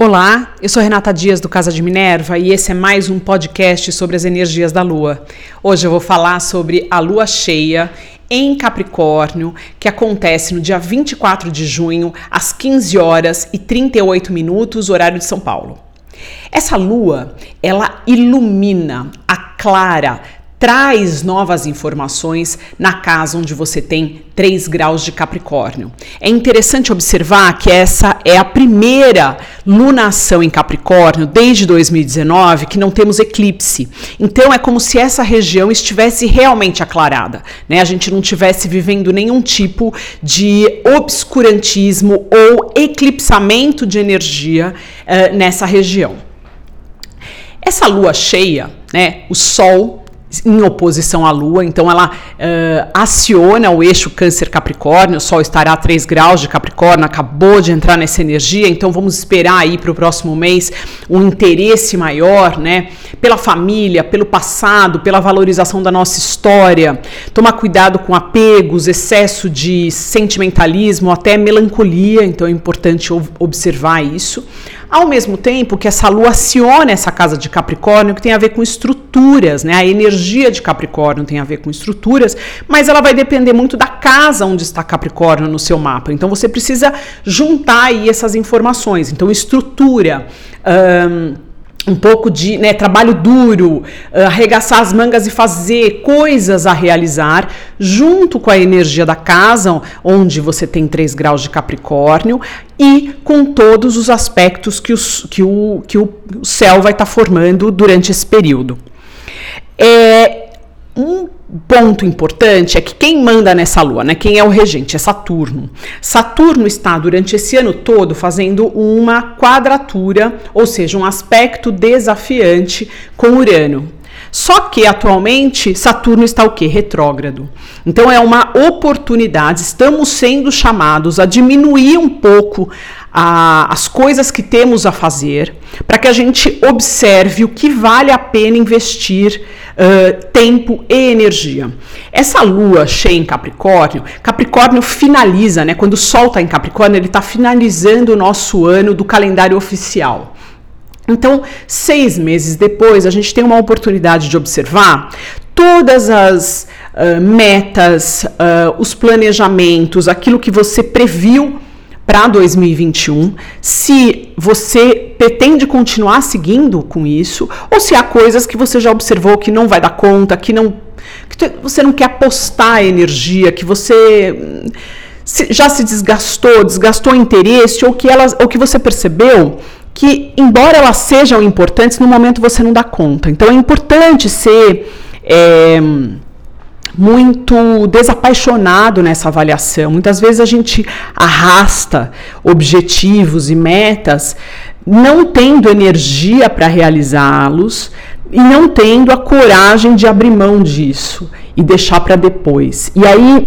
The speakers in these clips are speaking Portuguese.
Olá, eu sou Renata Dias do Casa de Minerva e esse é mais um podcast sobre as energias da Lua. Hoje eu vou falar sobre a Lua cheia em Capricórnio, que acontece no dia 24 de junho, às 15 horas e 38 minutos, horário de São Paulo. Essa lua, ela ilumina, aclara, traz novas informações na casa onde você tem 3 graus de Capricórnio. É interessante observar que essa é a primeira lunação em Capricórnio desde 2019 que não temos eclipse. Então é como se essa região estivesse realmente aclarada, né? A gente não tivesse vivendo nenhum tipo de obscurantismo ou eclipsamento de energia uh, nessa região. Essa lua cheia, né? O Sol em oposição à Lua, então ela uh, aciona o eixo Câncer-Capricórnio, o Sol estará a 3 graus de Capricórnio, acabou de entrar nessa energia, então vamos esperar aí para o próximo mês um interesse maior, né, pela família, pelo passado, pela valorização da nossa história, tomar cuidado com apegos, excesso de sentimentalismo, até melancolia, então é importante observar isso. Ao mesmo tempo que essa lua aciona essa casa de Capricórnio, que tem a ver com estruturas, né? A energia de Capricórnio tem a ver com estruturas, mas ela vai depender muito da casa onde está Capricórnio no seu mapa. Então você precisa juntar aí essas informações. Então, estrutura. Um, um pouco de né, trabalho duro, uh, arregaçar as mangas e fazer coisas a realizar, junto com a energia da casa, onde você tem 3 graus de Capricórnio, e com todos os aspectos que, os, que, o, que o céu vai estar tá formando durante esse período. É, um ponto importante é que quem manda nessa lua, né? Quem é o regente? É Saturno. Saturno está durante esse ano todo fazendo uma quadratura, ou seja, um aspecto desafiante com Urano. Só que atualmente Saturno está o que? Retrógrado. Então é uma oportunidade, estamos sendo chamados a diminuir um pouco a, as coisas que temos a fazer, para que a gente observe o que vale a pena investir uh, tempo e energia. Essa lua cheia em Capricórnio, Capricórnio finaliza, né? Quando o Sol está em Capricórnio, ele está finalizando o nosso ano do calendário oficial. Então, seis meses depois, a gente tem uma oportunidade de observar todas as uh, metas, uh, os planejamentos, aquilo que você previu para 2021, se você pretende continuar seguindo com isso, ou se há coisas que você já observou que não vai dar conta, que não que você não quer apostar energia, que você hum, já se desgastou, desgastou interesse, ou que elas, ou que você percebeu que, embora elas sejam importantes, no momento você não dá conta. Então é importante ser é, muito desapaixonado nessa avaliação. Muitas vezes a gente arrasta objetivos e metas não tendo energia para realizá-los e não tendo a coragem de abrir mão disso e deixar para depois. E aí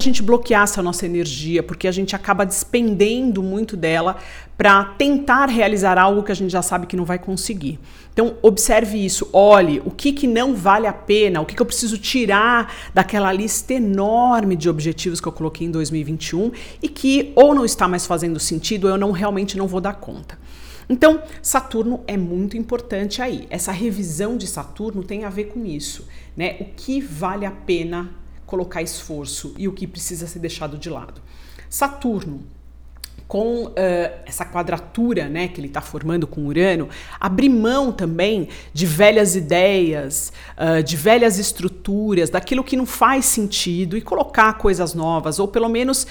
a gente bloqueasse a nossa energia, porque a gente acaba despendendo muito dela para tentar realizar algo que a gente já sabe que não vai conseguir. Então, observe isso, olhe o que, que não vale a pena, o que, que eu preciso tirar daquela lista enorme de objetivos que eu coloquei em 2021 e que ou não está mais fazendo sentido ou eu não realmente não vou dar conta. Então, Saturno é muito importante aí. Essa revisão de Saturno tem a ver com isso, né? O que vale a pena colocar esforço e o que precisa ser deixado de lado. Saturno, com uh, essa quadratura né, que ele está formando com Urano, abrir mão também de velhas ideias, uh, de velhas estruturas, daquilo que não faz sentido e colocar coisas novas, ou pelo menos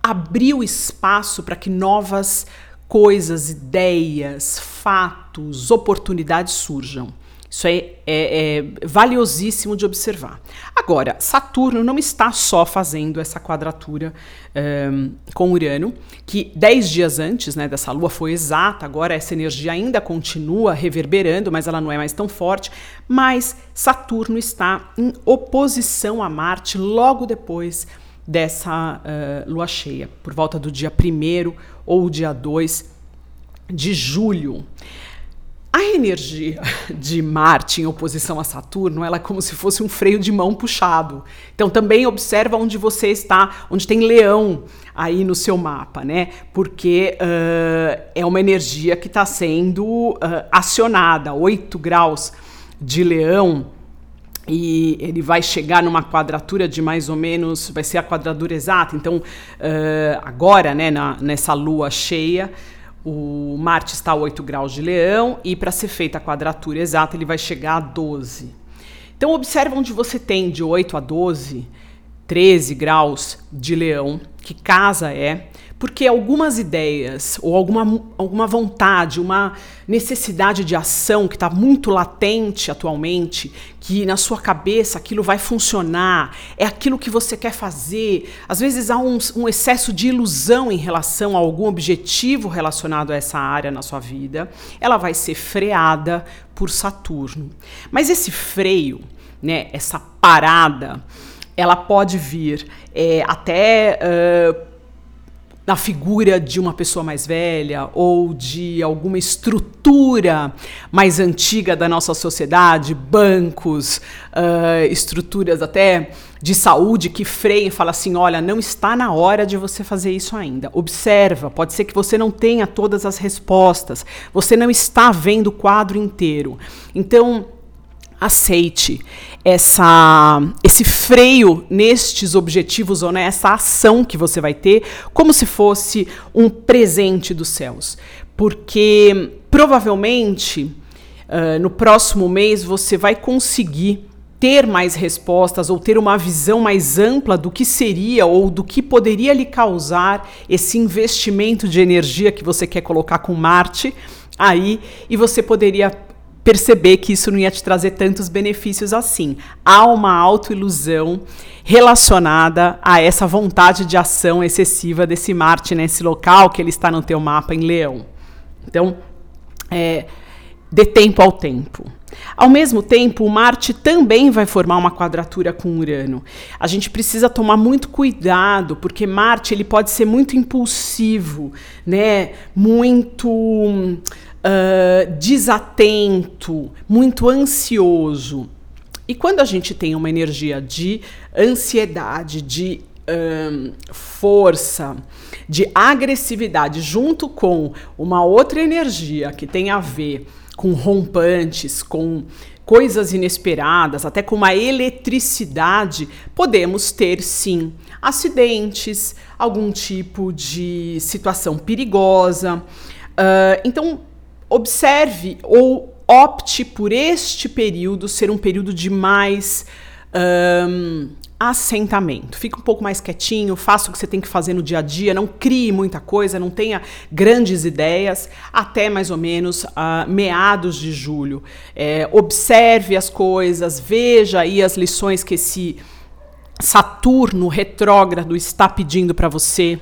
abrir o espaço para que novas coisas, ideias, fatos, oportunidades surjam. Isso é, é, é, valiosíssimo de observar. Agora, Saturno não está só fazendo essa quadratura um, com Urano, que dez dias antes né, dessa lua foi exata, agora essa energia ainda continua reverberando, mas ela não é mais tão forte. Mas Saturno está em oposição a Marte logo depois dessa uh, lua cheia, por volta do dia 1 ou dia 2 de julho. A energia de Marte em oposição a Saturno, ela é como se fosse um freio de mão puxado. Então também observa onde você está, onde tem leão aí no seu mapa, né? Porque uh, é uma energia que está sendo uh, acionada, 8 graus de leão, e ele vai chegar numa quadratura de mais ou menos, vai ser a quadratura exata. Então, uh, agora, né, na, nessa lua cheia, o Marte está a 8 graus de leão e para ser feita a quadratura exata ele vai chegar a 12. Então observa onde você tem de 8 a 12, 13 graus de leão, que casa é, porque algumas ideias ou alguma, alguma vontade, uma necessidade de ação que está muito latente atualmente, que na sua cabeça aquilo vai funcionar, é aquilo que você quer fazer. Às vezes há um, um excesso de ilusão em relação a algum objetivo relacionado a essa área na sua vida, ela vai ser freada por Saturno. Mas esse freio, né, essa parada, ela pode vir é, até. Uh, na figura de uma pessoa mais velha ou de alguma estrutura mais antiga da nossa sociedade, bancos, uh, estruturas até de saúde que freiem e falam assim: olha, não está na hora de você fazer isso ainda. Observa, pode ser que você não tenha todas as respostas, você não está vendo o quadro inteiro. Então, aceite essa, esse freio nestes objetivos ou nessa ação que você vai ter, como se fosse um presente dos céus. Porque provavelmente uh, no próximo mês você vai conseguir ter mais respostas ou ter uma visão mais ampla do que seria ou do que poderia lhe causar esse investimento de energia que você quer colocar com Marte aí e você poderia perceber que isso não ia te trazer tantos benefícios assim. Há uma autoilusão relacionada a essa vontade de ação excessiva desse Marte nesse local que ele está no teu mapa em Leão. Então, é, dê tempo ao tempo. Ao mesmo tempo, Marte também vai formar uma quadratura com Urano. A gente precisa tomar muito cuidado, porque Marte ele pode ser muito impulsivo, né? Muito uh, desatento, muito ansioso. E quando a gente tem uma energia de ansiedade, de um, força, de agressividade, junto com uma outra energia que tem a ver com rompantes, com coisas inesperadas, até com uma eletricidade, podemos ter sim acidentes, algum tipo de situação perigosa. Uh, então, observe ou opte por este período ser um período de mais um, assentamento. Fica um pouco mais quietinho, faça o que você tem que fazer no dia a dia, não crie muita coisa, não tenha grandes ideias, até mais ou menos uh, meados de julho. É, observe as coisas, veja aí as lições que esse Saturno retrógrado está pedindo para você.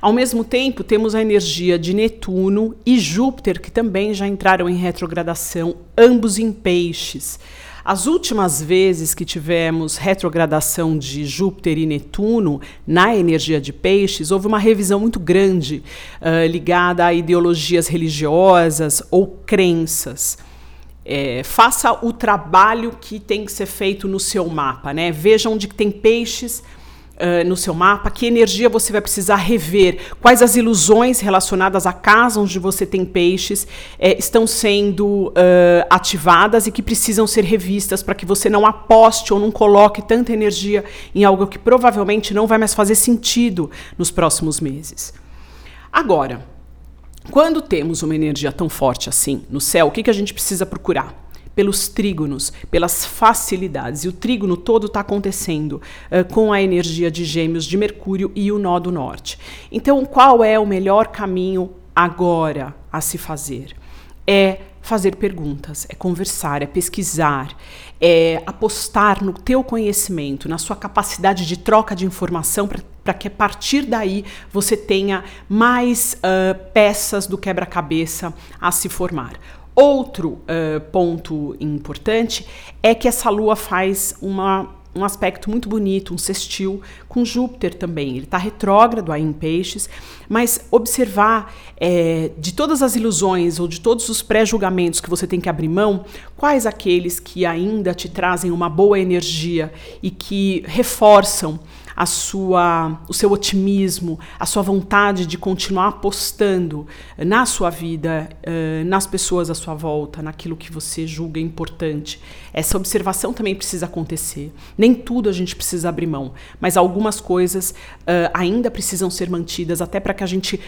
Ao mesmo tempo, temos a energia de Netuno e Júpiter, que também já entraram em retrogradação, ambos em peixes. As últimas vezes que tivemos retrogradação de Júpiter e Netuno na energia de peixes, houve uma revisão muito grande uh, ligada a ideologias religiosas ou crenças. É, faça o trabalho que tem que ser feito no seu mapa, né? Veja onde tem peixes, uh, no seu mapa, que energia você vai precisar rever, quais as ilusões relacionadas à casa onde você tem peixes eh, estão sendo uh, ativadas e que precisam ser revistas para que você não aposte ou não coloque tanta energia em algo que provavelmente não vai mais fazer sentido nos próximos meses. Agora, quando temos uma energia tão forte assim no céu, o que, que a gente precisa procurar? Pelos trígonos, pelas facilidades. E o trígono todo está acontecendo uh, com a energia de Gêmeos de Mercúrio e o nó do norte. Então, qual é o melhor caminho agora a se fazer? É fazer perguntas, é conversar, é pesquisar, é apostar no teu conhecimento, na sua capacidade de troca de informação para que a partir daí você tenha mais uh, peças do quebra-cabeça a se formar. Outro uh, ponto importante é que essa lua faz uma um aspecto muito bonito, um sextil com Júpiter também. Ele está retrógrado aí em peixes, mas observar é, de todas as ilusões ou de todos os pré-julgamentos que você tem que abrir mão, quais aqueles que ainda te trazem uma boa energia e que reforçam a sua, o seu otimismo, a sua vontade de continuar apostando na sua vida, uh, nas pessoas à sua volta, naquilo que você julga importante. Essa observação também precisa acontecer. Nem tudo a gente precisa abrir mão, mas algumas coisas uh, ainda precisam ser mantidas até para que a gente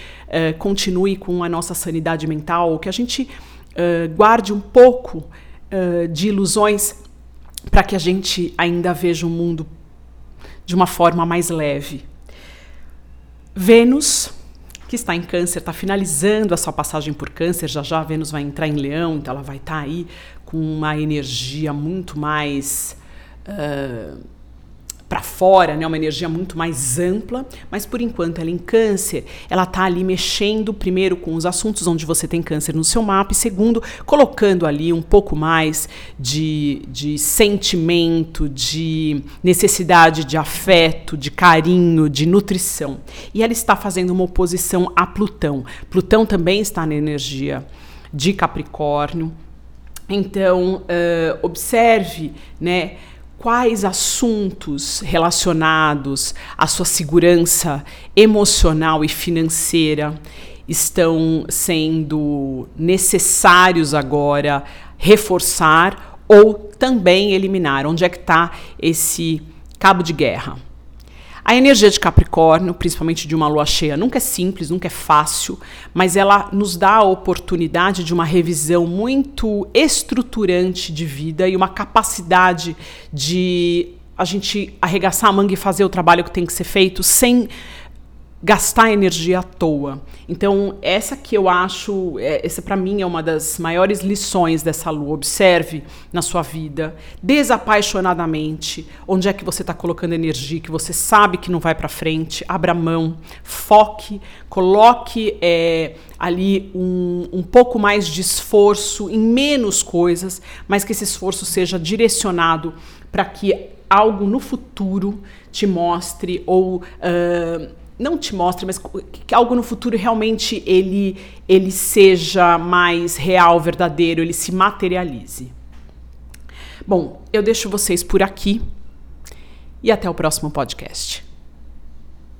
continue com a nossa sanidade mental, que a gente guarde um pouco de ilusões para que a gente ainda veja um mundo de uma forma mais leve. Vênus, que está em Câncer, está finalizando a sua passagem por Câncer, já já Vênus vai entrar em Leão, então ela vai estar tá aí com uma energia muito mais. Uh, para fora, né, uma energia muito mais ampla, mas por enquanto ela é em câncer, ela está ali mexendo primeiro com os assuntos onde você tem câncer no seu mapa e segundo, colocando ali um pouco mais de, de sentimento, de necessidade de afeto, de carinho, de nutrição. E ela está fazendo uma oposição a Plutão. Plutão também está na energia de Capricórnio. Então, uh, observe, né? Quais assuntos relacionados à sua segurança emocional e financeira estão sendo necessários agora reforçar ou também eliminar? Onde é que está esse cabo de guerra? A energia de Capricórnio, principalmente de uma lua cheia, nunca é simples, nunca é fácil, mas ela nos dá a oportunidade de uma revisão muito estruturante de vida e uma capacidade de a gente arregaçar a manga e fazer o trabalho que tem que ser feito sem gastar energia à toa. Então, essa que eu acho, é, essa para mim é uma das maiores lições dessa lua. Observe na sua vida, desapaixonadamente, onde é que você está colocando energia, que você sabe que não vai para frente. Abra mão, foque, coloque é, ali um, um pouco mais de esforço em menos coisas, mas que esse esforço seja direcionado para que algo no futuro te mostre ou uh, não te mostre, mas que algo no futuro realmente ele, ele seja mais real, verdadeiro, ele se materialize. Bom, eu deixo vocês por aqui e até o próximo podcast.